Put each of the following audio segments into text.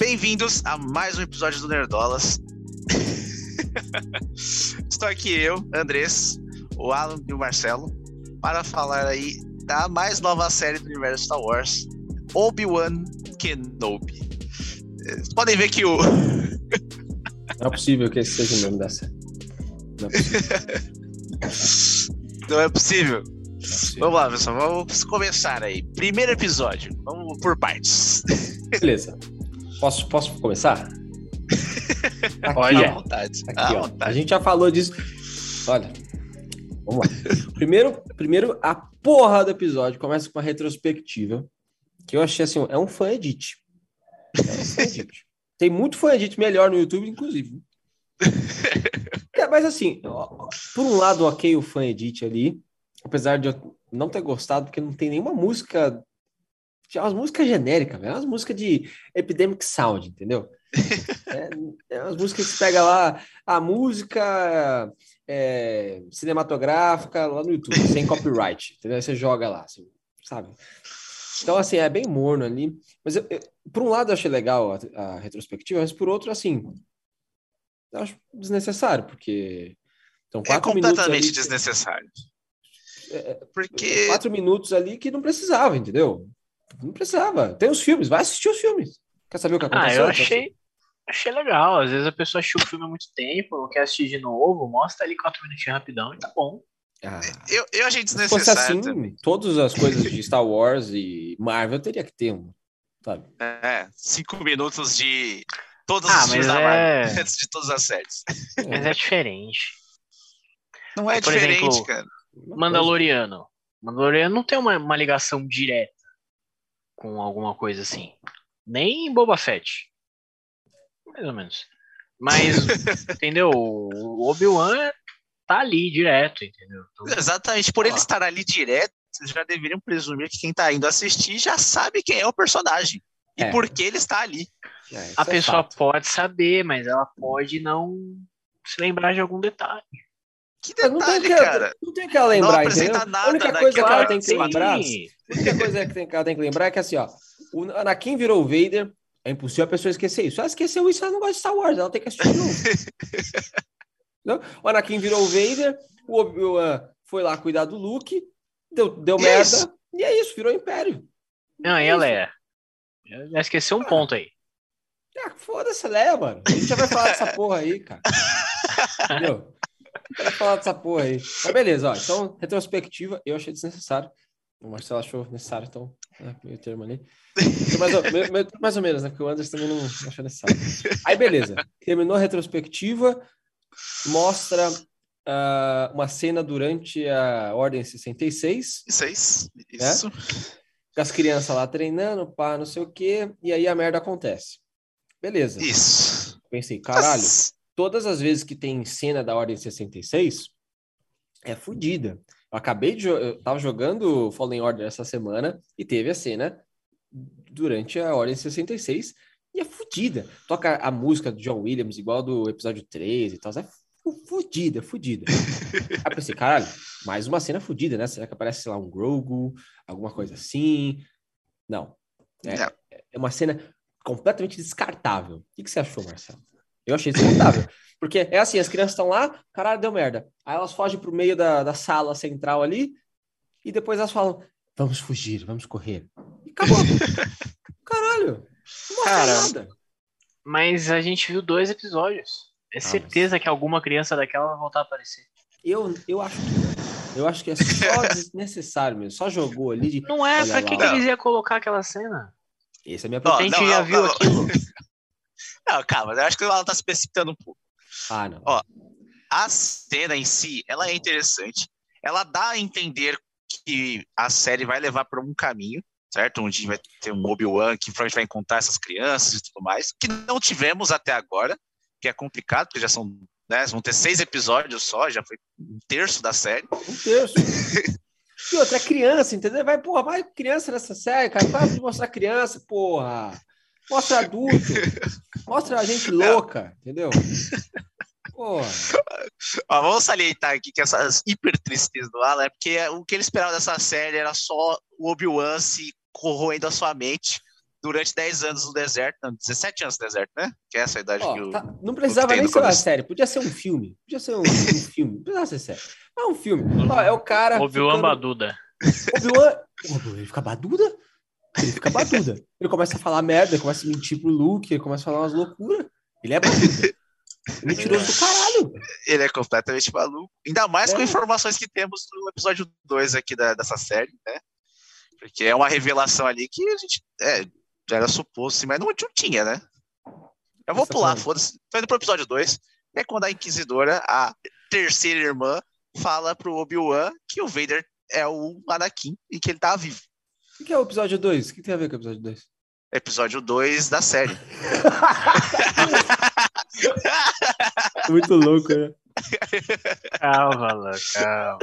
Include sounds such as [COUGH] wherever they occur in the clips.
Bem-vindos a mais um episódio do Nerdolas. [LAUGHS] Estou aqui eu, Andrés, o Alan e o Marcelo, para falar aí da mais nova série do universo Star Wars, Obi-Wan Kenobi. Vocês podem ver que o. Não é possível que esse seja o nome da série. Não é possível. Não é possível. Vamos lá, pessoal. Vamos começar aí. Primeiro episódio. Vamos por partes. Beleza. Posso, posso começar? [LAUGHS] Aqui, Olha, à vontade. Aqui, ó. Vontade. A gente já falou disso. Olha, vamos lá. Primeiro, primeiro, a porra do episódio começa com uma retrospectiva que eu achei assim, é um fan edit. É um fan edit. [LAUGHS] Tem muito fan edit melhor no YouTube, inclusive. [LAUGHS] é, mas assim, por um lado, ok o fan edit ali, apesar de eu não ter gostado, porque não tem nenhuma música. Tinha umas músicas genéricas, velho. Umas músicas de Epidemic Sound, entendeu? [LAUGHS] é, é umas músicas que você pega lá, a música é, cinematográfica lá no YouTube, sem copyright, entendeu? Você joga lá, assim, sabe? Então, assim, é bem morno ali. Mas, eu, eu, por um lado, eu achei legal a, a, retrospectiva, mas por outro, assim, eu acho desnecessário, porque. Então, quatro é completamente minutos desnecessário. É, é, porque. Quatro minutos ali que não precisava, entendeu? Não precisava. Tem os filmes, vai assistir os filmes. Quer saber o que aconteceu? Ah, eu achei, achei legal. Às vezes a pessoa assistiu o filme há muito tempo, não quer assistir de novo, mostra ali quatro minutinhos rapidão e tá bom. Ah, eu, eu achei desnecessário. Se fosse assim, todas as coisas de Star Wars e Marvel teria que ter um, sabe? É, cinco minutos de todos ah, os filmes é... da Marvel, [LAUGHS] antes de todas as séries. Mas é diferente. Não é Por diferente, exemplo, cara. Mandaloriano. Mandaloriano não tem uma, uma ligação direta com alguma coisa assim. Nem Boba Fett. Mais ou menos. Mas, [LAUGHS] entendeu? O Obi-Wan tá ali direto, entendeu? Então, Exatamente. Por ele estar ali direto, vocês já deveriam presumir que quem tá indo assistir já sabe quem é o personagem. E é. por que ele está ali. É, a é pessoa pode saber, mas ela pode não se lembrar de algum detalhe. Que detalhe, não tem que, cara? Não tem que ela lembrar, não entendeu? Nada a única coisa que ela tem que lembrar, a única coisa que ela tem que lembrar é que assim, ó, o Anakin virou o Vader, é impossível a pessoa esquecer isso. Ela esqueceu isso, ela não gosta de Star Wars, ela tem que assistir de novo. [LAUGHS] o Anakin virou o Vader, o Obi-Wan foi lá cuidar do Luke, deu, deu merda, e é isso, virou Império. Não, é e ela é. Já esqueceu um ah. ponto aí. Ah, foda-se, Léo, mano. A gente já vai falar dessa porra aí, cara. [LAUGHS] Entendeu? Vai falar dessa porra aí. Mas beleza, ó. Então, retrospectiva, eu achei desnecessário. O Marcelo achou necessário, então, é, meio termo ali. Mais ou, mais ou menos, né? Porque o Anderson também não achou necessário. Aí, beleza. Terminou a retrospectiva, mostra uh, uma cena durante a Ordem 66. 66, isso. Né? Com as crianças lá treinando, pá, não sei o quê, e aí a merda acontece. Beleza. Isso. Pensei, caralho, todas as vezes que tem cena da Ordem 66, é fodida. Eu acabei de. Eu tava jogando Fallen Order essa semana e teve a cena durante a Ordem 66 e é fodida. Toca a música do John Williams, igual do episódio 13 e tal. É fodida, fodida. [LAUGHS] Aí pensei, caralho, mais uma cena fodida, né? Será que aparece, sei lá, um Grogu, alguma coisa assim? Não. É, é uma cena completamente descartável. O que, que você achou, Marcelo? Eu achei descartável. Porque é assim, as crianças estão lá, caralho, deu merda. Aí elas fogem pro meio da, da sala central ali, e depois elas falam, vamos fugir, vamos correr. E acabou. [LAUGHS] caralho, não Cara, nada. Mas a gente viu dois episódios. É ah, certeza mas... que alguma criança daquela vai voltar a aparecer. Eu, eu acho que Eu acho que é só [LAUGHS] desnecessário mesmo. Só jogou ali de. Não é, pra que, que eles iam colocar aquela cena? Essa é a minha pergunta. A gente já não, viu não, aquilo. [LAUGHS] Não, calma, eu acho que ela tá se precipitando um pouco. Ah, não. Ó, a cena em si, ela é interessante. Ela dá a entender que a série vai levar para um caminho, certo? Onde vai ter um Obi-Wan que provavelmente vai encontrar essas crianças e tudo mais, que não tivemos até agora, que é complicado, porque já são, né, vão ter seis episódios só, já foi um terço da série. Um terço. [LAUGHS] e outra, é criança, entendeu? Vai, porra, vai criança nessa série, cara. Para de mostrar criança, porra. Mostra adulto. Mostra a gente louca, entendeu? Ó, vamos salientar aqui que essas hiper tristes do Alan é porque o que ele esperava dessa série era só o Obi-Wan se corroendo a sua mente durante 10 anos no deserto, não, 17 anos no deserto, né? Que é essa a idade Ó, que o. tá- não precisava nem ser uma série, podia ser um filme. Podia ser um, um filme, não precisava ser série. É um filme. Ó, é o cara. Obi-Wan ficando- Baduda. Obi-Wan. O Obi-Wan, Ele fica baduda? Ele fica baduda. [LAUGHS] Ele começa a falar merda, ele começa a mentir pro Luke, ele começa a falar umas loucuras. Ele é baduda. [LAUGHS] Mentiroso do caralho. Ele é completamente maluco. Ainda mais com É. informações que temos no episódio 2 aqui da- dessa série, né? Porque é uma revelação ali que a gente é, já era suposto, mas não, não tinha, né? Eu vou Essa pular, foda-se. Tô indo pro episódio 2, que é quando a Inquisidora, a terceira irmã, fala pro Obi-Wan que o Vader é o Anakin e que ele tá vivo. O que é o episódio 2? O que tem a ver com o episódio 2? Episódio 2 da série. [LAUGHS] Muito louco, né? Calma, Alan, calma.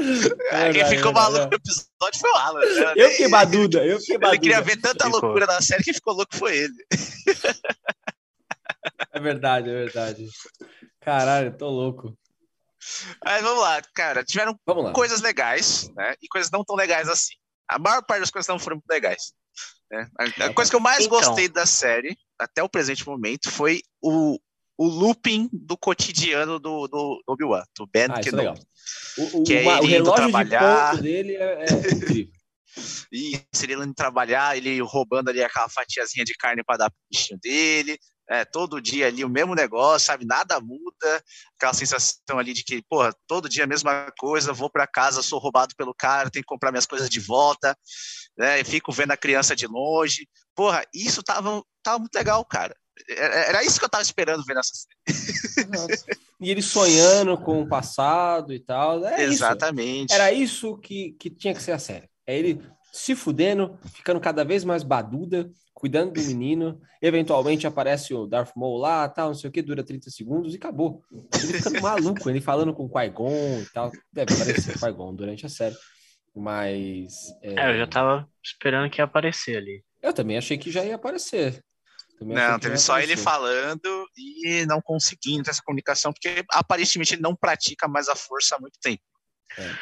É, Quem ficou maluco no episódio foi o Alan. né? Eu fiquei baduda, eu fiquei Ele queria baduda. ver tanta Ficou. loucura na série que ficou louco foi ele. [LAUGHS] É verdade, é verdade. Caralho, eu tô louco. Mas vamos lá, cara. Tiveram Vamos lá. coisas legais, né? E coisas não tão legais assim. A maior parte das coisas não foram muito legais. né? A, a coisa que eu mais Então. gostei da série, até o presente momento, foi o, o looping do cotidiano do, do Obi-Wan, do Ben Ah, isso é Kenobi. legal. O, o, Que é uma- o ele indo relógio trabalhar. de ponto dele é, é incrível. [LAUGHS] E ele indo trabalhar, ele roubando ali aquela fatiazinha de carne para dar pro bichinho dele. É, todo dia ali o mesmo negócio, sabe? Nada muda. Aquela sensação ali de que, porra, todo dia a mesma coisa, vou para casa, sou roubado pelo cara, tenho que comprar minhas coisas de volta, né? E fico vendo a criança de longe. Porra, isso tava, tava muito legal, cara. Era era isso que eu tava esperando ver nessa série. E ele sonhando com o passado e tal. É isso. Exatamente. Era isso que, que tinha que ser a série. É ele se fudendo, ficando cada vez mais baduda, cuidando do menino. Eventualmente aparece o Darth Maul lá, tal, não sei o que, dura 30 segundos e acabou. Ele ficando [LAUGHS] maluco, ele falando com o Qui-Gon e tal. Deve aparecer o Qui-Gon durante a série. Mas. é, É, eu já tava esperando que ia aparecer ali. eu também achei que já ia aparecer. Também Não, teve só ele aparecer. falando e não conseguindo ter essa comunicação, porque aparentemente ele não pratica mais a força há muito tempo.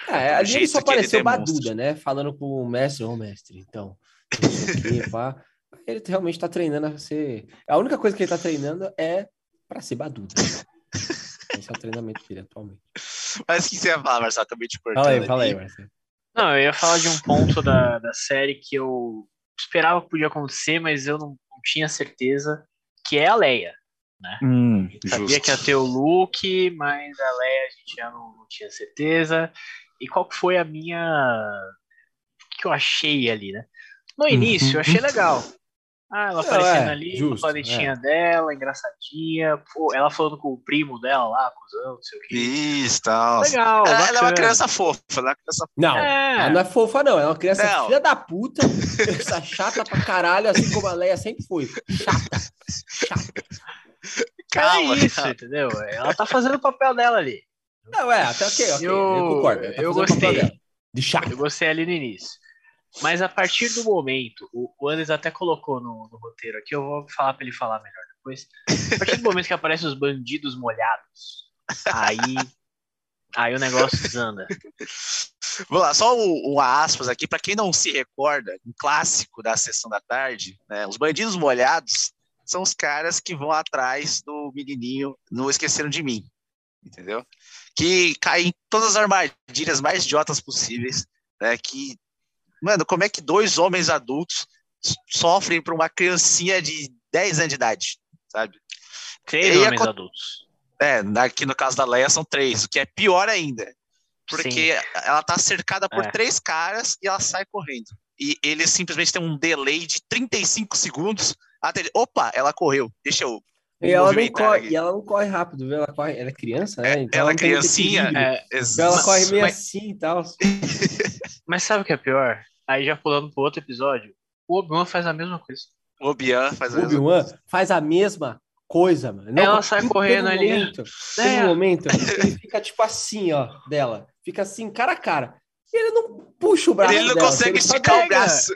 É, ali ele jeito só ele apareceu baduda, né? Falando com o mestre, ô mestre, então. quê, [LAUGHS] pá. Ele realmente tá treinando a ser. A única coisa que ele tá treinando é pra ser baduda. [LAUGHS] Esse é o treinamento dele atualmente. Mas o que você ia falar, Marcelo? Acabei de cortar. Fala aí, fala aí, Marcelo. Não, eu ia falar de um ponto da, da série que eu esperava que podia acontecer, mas eu não, não tinha certeza, que é a Leia. Hum, Sabia que ia ter o Luke, mas a Leia a gente já não, não tinha certeza. E qual que foi a minha. O que eu achei ali, né? No início, eu achei legal. Ah, ela aparecendo é, ali, justo, no planetinha dela, engraçadinha. Pô, ela falando com o primo dela lá, cuzão, não sei o que. Isso, tal. Legal, Ela, ela é uma criança fofa, ela é uma criança Não, É. ela não é fofa, não. Ela é uma criança Não. filha da puta, criança chata pra caralho, assim como a Leia sempre foi. Chata. Chata. calma. é isso, entendeu? Ela tá fazendo o papel dela ali. Não, é, até ok, ok. Eu, Eu- concordo. tá eu gostei. dela. De chata. Eu gostei ali no início. Mas a partir do momento, o o Anderson até colocou no, no roteiro aqui, eu vou falar pra ele falar melhor depois. A partir do [LAUGHS] momento que aparecem os bandidos molhados, aí. Aí o negócio desanda. Vamos lá, só um, um aspas aqui, para quem não se recorda, um clássico da sessão da tarde, né? Os bandidos molhados são os caras que vão atrás do menininho no Esqueceram de Mim, entendeu? Que caem em todas as armadilhas mais idiotas possíveis, né? Que, mano, como é que dois homens adultos sofrem por uma criancinha de 10 anos de idade, sabe? Três E homens acon- adultos. É, aqui no caso da Leia são três, o que é pior ainda. Porque ela tá cercada por É. três caras e ela sai correndo. E eles simplesmente têm um delay de 35 segundos até ele, opa, ela correu, deixa eu. E ela, não corre, e ela não corre rápido, viu? Ela, corre, ela é criança, né? É, Então ela é criancinha. É, Então ela corre meio Mas- assim e tal. [LAUGHS] mas sabe o que é pior? Aí já pulando pro outro episódio, o Obi-Wan faz a mesma coisa. O Obi-Wan faz a O mesma Obi-Wan faz a mesma coisa, mano. Não, Ela sai correndo ali. Momento, teve É. um momento, ele fica tipo assim, ó, dela. Fica assim, cara a cara. E ele não puxa o braço Ele não dela, consegue esticar o braço.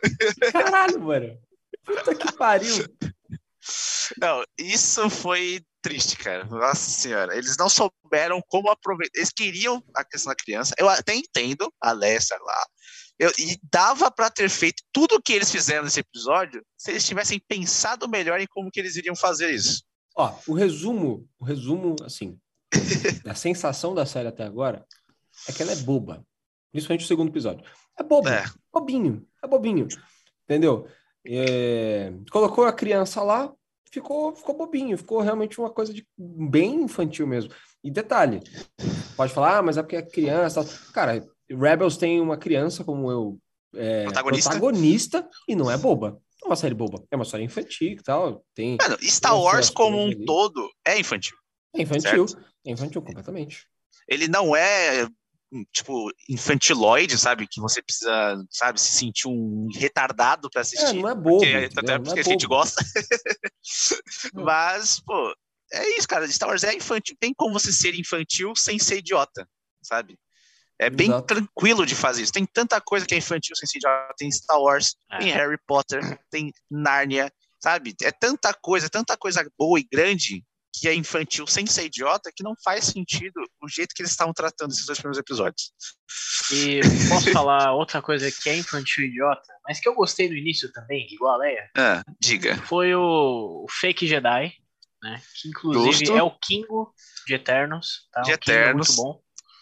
Caralho, mano. Puta que pariu. Não, isso foi triste, cara. Nossa senhora. Eles não souberam como aproveitar. Eles queriam a questão da criança. Eu até entendo a Lessa lá, Eu, e dava para ter feito tudo o que eles fizeram nesse episódio se eles tivessem pensado melhor em como que eles iriam fazer isso. Ó, o resumo, o resumo, assim, [LAUGHS] a sensação da série até agora é que ela é boba. Principalmente o segundo episódio. É bobo, É. bobinho, é bobinho. Entendeu? É, colocou a criança lá, ficou, ficou bobinho, ficou realmente uma coisa de bem infantil mesmo. E detalhe, pode falar, ah, mas é porque é criança. Cara, Rebels tem uma criança como eu, é, Protagonista. protagonista e não é boba. Não é uma série boba, é uma série infantil e tal. Tem, Mano, Star Tem Wars como um ali. todo é infantil. é infantil, é infantil completamente. Ele não é tipo infantiloide, sabe? Que você precisa, sabe, se sentir um retardado pra É, assistir. não é bobo. porque, até porque é a gente bobo. gosta. [LAUGHS] Mas, pô, é isso, cara. Star Wars é infantil. Tem como você ser infantil sem ser idiota, sabe? É bem Exato. tranquilo de fazer isso. Tem tanta coisa que é infantil sem ser idiota. Tem Star Wars, É. tem Harry Potter, tem Nárnia, sabe? É tanta coisa, tanta coisa boa e grande que é infantil sem ser idiota que não faz sentido o jeito que eles estavam tratando esses dois primeiros episódios. E posso falar outra coisa que é infantil e idiota, mas que eu gostei no início também, igual a Leia, Ah, diga. foi o, o Fake Jedi, né? Que inclusive Justo. é o Kingo de Eternos, tá? De o Kingo é Eternos. muito bom.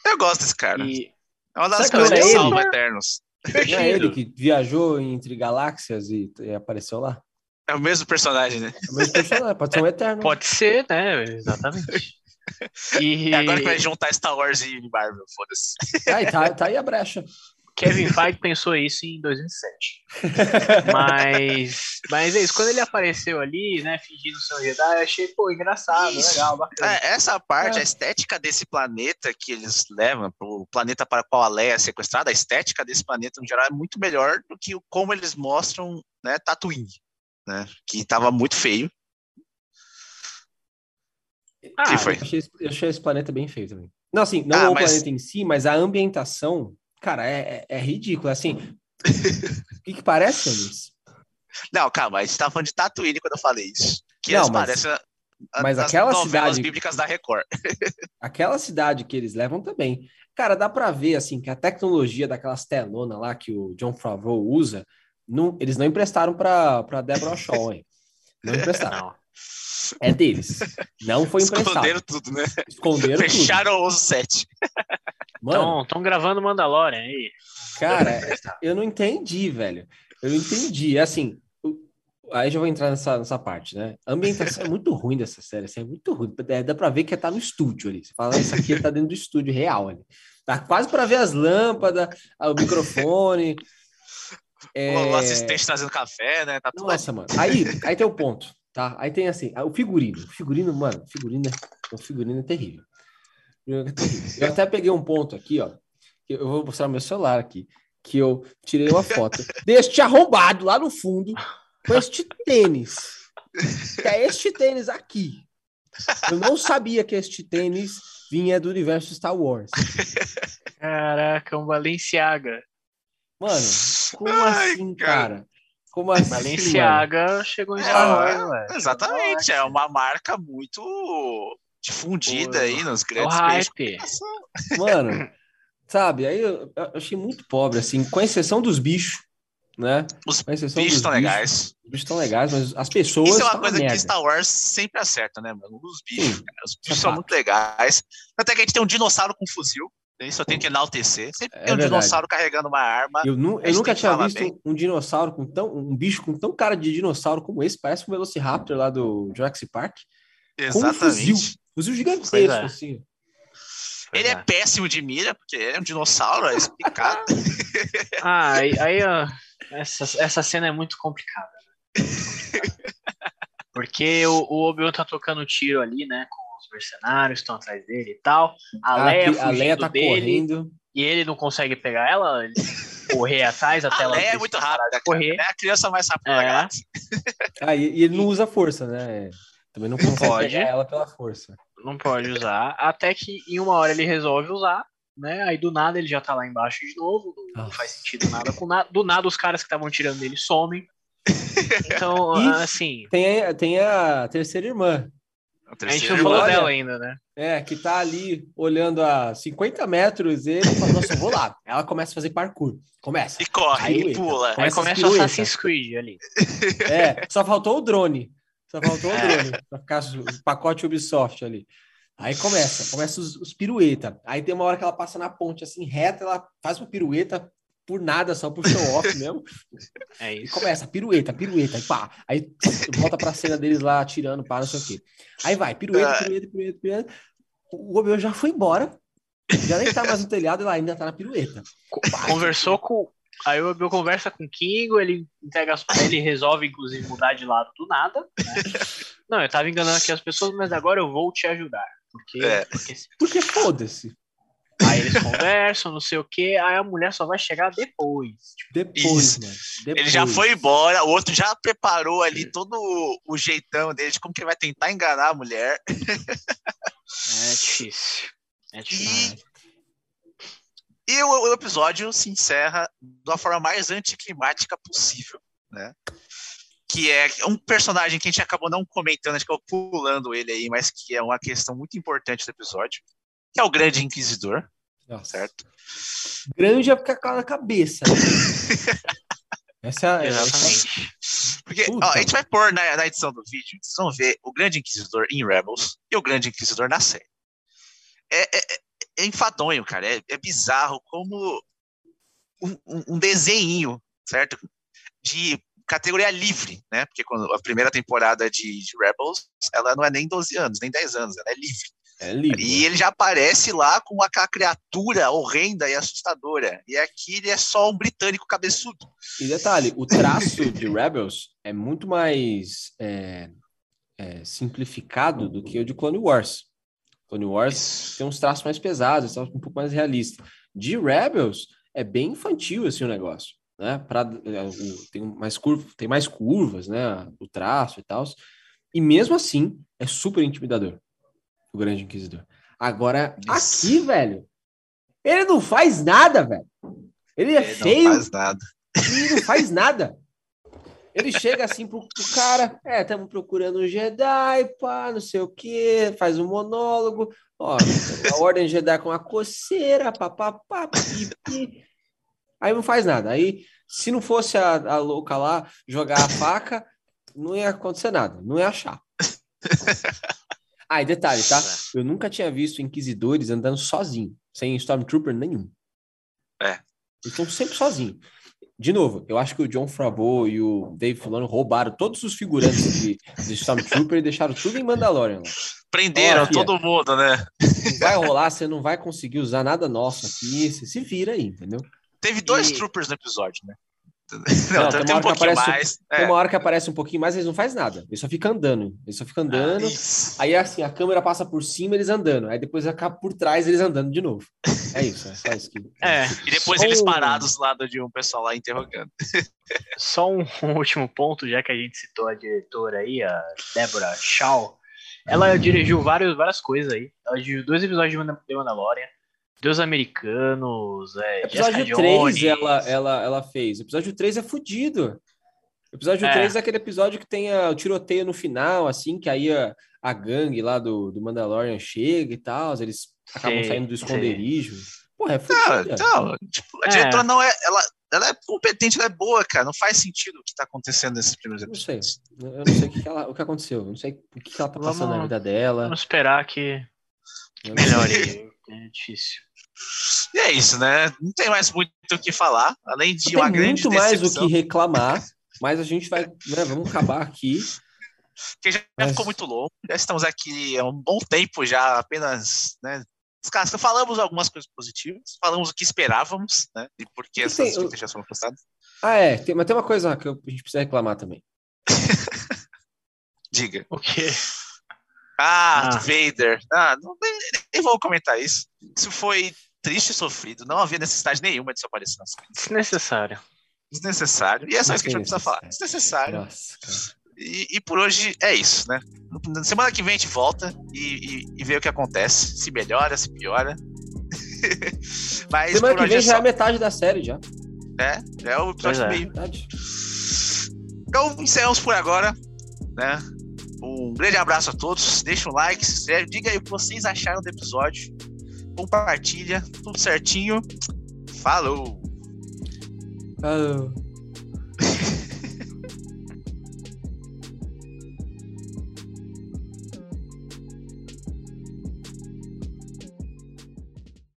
Eu gosto desse cara. E É uma das coisas não que é salva? Eternos. Não é ele que viajou entre galáxias e, e apareceu lá? É o mesmo personagem, né? É o mesmo personagem, pode ser um eterno. Pode ser, né? Exatamente. E [LAUGHS] É agora que vai juntar Star Wars e Marvel, foda-se. Aí, tá, tá aí a brecha. Kevin Feige pensou isso em 2007. [LAUGHS] Mas, mas é isso. Quando ele apareceu ali, né, fingindo ser um Jedi, eu achei, pô, engraçado, Isso. legal, bacana. É, essa parte, É. a estética desse planeta que eles levam, o planeta para o qual a Leia é sequestrada, a estética desse planeta, no geral, é muito melhor do que o- como eles mostram né, Tatooine, né? Que tava muito feio. Ah, que foi? Eu achei, esse- eu achei esse planeta bem feio também. Não, assim, não Ah, o mas- planeta em si, mas a ambientação, cara, é, é, é ridículo. Assim, o que, que parece, Anis? Não, calma, a gente tava falando de Tatooine quando eu falei isso. Que Não, mas- parecem a- mas as aquela novelas cidade- bíblicas da Record. [LAUGHS] Aquela cidade que eles levam também. Cara, dá pra ver, assim, que a tecnologia daquelas telonas lá que o John Favreau usa, não, eles não emprestaram pra, pra Deborah Shaw, hein? Não emprestaram. É deles. Não foi emprestado. Esconderam tudo, né? Esconderam tudo. Fecharam os sete. Mano, Estão gravando Mandalorian aí. cara, eu não entendi, velho. Eu não entendi. Assim, o- aí já vou entrar nessa, nessa parte, né? A ambientação é muito ruim dessa série, assim, é muito ruim. É, Dá pra ver que tá no estúdio ali. Você fala, "Ah, isso aqui tá dentro do estúdio real ali. Tá quase pra ver as lâmpadas, o microfone. É... O assistente trazendo café, né? Tá tudo Nossa, mano. Aí, aí tem o ponto, tá? Aí tem assim, o figurino. O figurino, mano, o figurino é, o figurino é terrível. O figurino é terrível. [LAUGHS] Eu até peguei um ponto aqui, ó. que Eu vou mostrar meu celular aqui. Que eu tirei uma foto deste arrombado lá no fundo com este tênis. Que é este tênis aqui. Eu não sabia que este tênis vinha do universo Star Wars. Caraca, um Balenciaga. Mano, como Ai, assim, cara. cara? Como assim? mano? Balenciaga chegou em Star Ah, Wars, velho. Exatamente, é uma marca muito difundida O- aí nos É grandes hype. comunicação. [LAUGHS] Mano, sabe, aí eu, eu achei muito pobre, assim, com exceção dos bichos, né? Os Com exceção bichos estão legais. Os bichos estão legais, mas as pessoas Isso é uma uma coisa que. Star Wars sempre acerta, né, mano? Os bichos, Sim, cara, os é bichos são fato. muito legais. Até que a gente tem um dinossauro com fuzil. Isso eu tenho que enaltecer. Sempre É tem um verdade. dinossauro carregando uma arma. Eu, nu- eu nunca tinha visto bem. um dinossauro com tão. um bicho com tão cara de dinossauro como esse, parece um Velociraptor lá do Jurassic Park. Com um fuzil. Exatamente. Fuzil gigantesco, é. assim. Ele é péssimo de mira, porque ele é um dinossauro, é explicado. [LAUGHS] [LAUGHS] Ah, aí, aí, ó, essa, essa cena é muito complicada. né? Porque o, o Obi-Wan tá tocando tiro ali, né? Com os mercenários, estão atrás dele e tal. A Ah, Leia, que- a Leia tá dele, correndo. e ele não consegue pegar ela, ele correr atrás até [LAUGHS] A ela Leia é muito rápida, correr. É a criança mais rápida da É. galáxia. Ah, e, e ele não usa força, né? Também não consegue pode. pegar ela pela força. Não pode usar. Até que em uma hora ele resolve usar, né? Aí do nada ele já tá lá embaixo de novo. Não Nossa. faz sentido nada com nada. Do nada os caras que estavam tirando dele somem. [LAUGHS] Então, E- assim, Tem a, tem a terceira irmã. A A gente terceira não falou Olha. dela ainda, né? É, que tá ali olhando a 50 metros, ele fala, nossa, eu vou lá. Ela começa a fazer parkour. Começa. E corre, Aí, e pula. Aí Começa as começa o. Assassin's Creed ali. É, só faltou o drone. Só faltou o É. drone pra ficar o pacote Ubisoft ali. Aí começa, começa os, os pirueta. Aí tem uma hora que ela passa na ponte assim, reta, ela faz uma pirueta por nada, só por show off mesmo. [LAUGHS] É E isso. começa, pirueta, pirueta, e pá. Aí volta pra cena deles lá atirando, pá, não sei o quê. Aí vai, pirueta, Ah. pirueta, pirueta, pirueta. O Obi já foi embora. Já nem tá mais no telhado, ela ainda tá na pirueta. Co- Conversou com. Aí o Abel conversa com o Kingo, ele entrega as ele resolve, inclusive, mudar de lado do nada. né? [LAUGHS] Não, eu tava enganando aqui as pessoas, mas agora eu vou te ajudar. Porque, É. porque Porque foda-se. aí eles conversam, não sei o que, aí a mulher só vai chegar depois. Tipo, Depois, mano. Ele já depois. foi embora, o outro já preparou ali todo o, o jeitão dele de como que ele vai tentar enganar a mulher. é difícil. É difícil. E, e o, o episódio se encerra da forma mais anticlimática possível, né? Que é um personagem que a gente acabou não comentando, a gente acabou pulando ele aí, mas que é uma questão muito importante do episódio, que é o Grande Inquisidor, Nossa. certo? Grande é porque a cara na cabeça. né? [LAUGHS] Essa é essa- Exatamente. Porque ó, a gente vai pôr na, na edição do vídeo, vocês vão ver o Grande Inquisidor em Rebels e o Grande Inquisidor na série. É, é, é- enfadonho, cara. É, é bizarro como um, um, um desenho, certo? De categoria livre, né? Porque quando a primeira temporada de, de Rebels, ela não é nem 12 anos, nem 10 anos, ela é livre. É livre. E ele já aparece lá com aquela criatura horrenda e assustadora. E aqui ele é só um britânico cabeçudo. E detalhe, o traço de Rebels é muito mais é, é, simplificado do que o de Clone Wars. Clone Wars tem uns traços mais pesados, um pouco mais realista. De Rebels é bem infantil assim o negócio, né? Pra, é, tem mais curva, tem mais curvas, né? O traço e tal. E mesmo assim é super intimidador o Grande Inquisidor. Agora Isso. aqui, velho, ele não faz nada, velho. Ele é Ele feio, não faz nada. e não faz nada. Ele chega assim pro, pro cara, é, estamos procurando um Jedi, pá, não sei o quê, faz um monólogo, ó, a Ordem Jedi com a coceira, papapá, pipi. Aí não faz nada. Aí, se não fosse a, a louca lá jogar a faca, não ia acontecer nada, não ia achar. [LAUGHS] Ah, e detalhe, tá? Eu nunca tinha visto inquisidores andando sozinho, sem Stormtrooper nenhum. É. Eles estão sempre sozinhos. De novo, eu acho que o John Favreau e o Dave Filoni roubaram todos os figurantes de, de Stormtrooper e deixaram tudo em Mandalorian. lá. Prenderam fia. todo mundo, né? Não vai rolar, você não vai conseguir usar nada nosso aqui, você se vira aí, entendeu? Teve dois E- troopers no episódio, né? [LAUGHS] Não, Não, tem, tem um uma hora que pouquinho aparece- mais. Tem É. uma hora que aparece um pouquinho mais, eles não fazem nada. Eles só ficam andando. Eles só ficam andando. Isso. Aí assim, a câmera passa por cima, eles andando. Aí depois acaba por trás, eles andando de novo. É isso, é só isso que. [LAUGHS] É, E depois Só eles um- parados do lado de um pessoal lá interrogando. [LAUGHS] Só um último ponto, já que a gente citou a diretora aí, a Deborah Shaw. Ela dirigiu vários, várias coisas aí. Ela dirigiu dois episódios de Mandalorian, Deus Americanos, é, Episódio Jessica 3 Jones. ela, ela, ela fez. Episódio 3 é fudido. Episódio É. 3 é aquele episódio que tem a- o tiroteio no final, assim, que aí a, a gangue lá do, do Mandalorian chega e tal, eles acabam Sei, saindo do esconderijo. Porra, é Não, fudido. então, tipo, a É. diretora não é. Ela, ela é competente, ela é boa, cara. Não faz sentido o que tá acontecendo nesses primeiros Não sei. episódios. Eu não sei o que, ela, o que aconteceu. Eu não sei o que, ela tá passando Vamos- na vida dela. Vamos esperar que não melhore. [LAUGHS] é difícil. E é isso, né? Não tem mais muito o que falar, além de Tem uma grande muito mais o decepção, que reclamar, mas a gente vai, né, vamos acabar aqui. que já mas- ficou muito longo. Já estamos aqui há um bom tempo, já apenas, né? descasca- Falamos algumas coisas positivas, falamos o que esperávamos, né? E por que essas tem? expectativas foram frustradas. Ah, é, tem, mas tem uma coisa que a gente precisa reclamar também. [LAUGHS] Diga. O quê? Ah, Ah. Vader. Ah, não, nem, nem vou comentar isso. Isso foi triste e sofrido. Não havia necessidade nenhuma de isso aparecer na série. Desnecessário. Desnecessário. E é só isso que a gente precisar falar. Desnecessário. Nossa. E, e por hoje é isso, né? Na Semana que vem a gente volta e, e- e vê o que acontece. Se melhora, se piora. [LAUGHS] Mas Semana que vem é já só, é metade da série já. né? É o episódio é. meio. Então encerramos por agora, né? Um grande abraço a todos. Deixa um like, se inscreve. Diga aí o que vocês acharam do episódio. Compartilha, tudo certinho. Falou! Falou.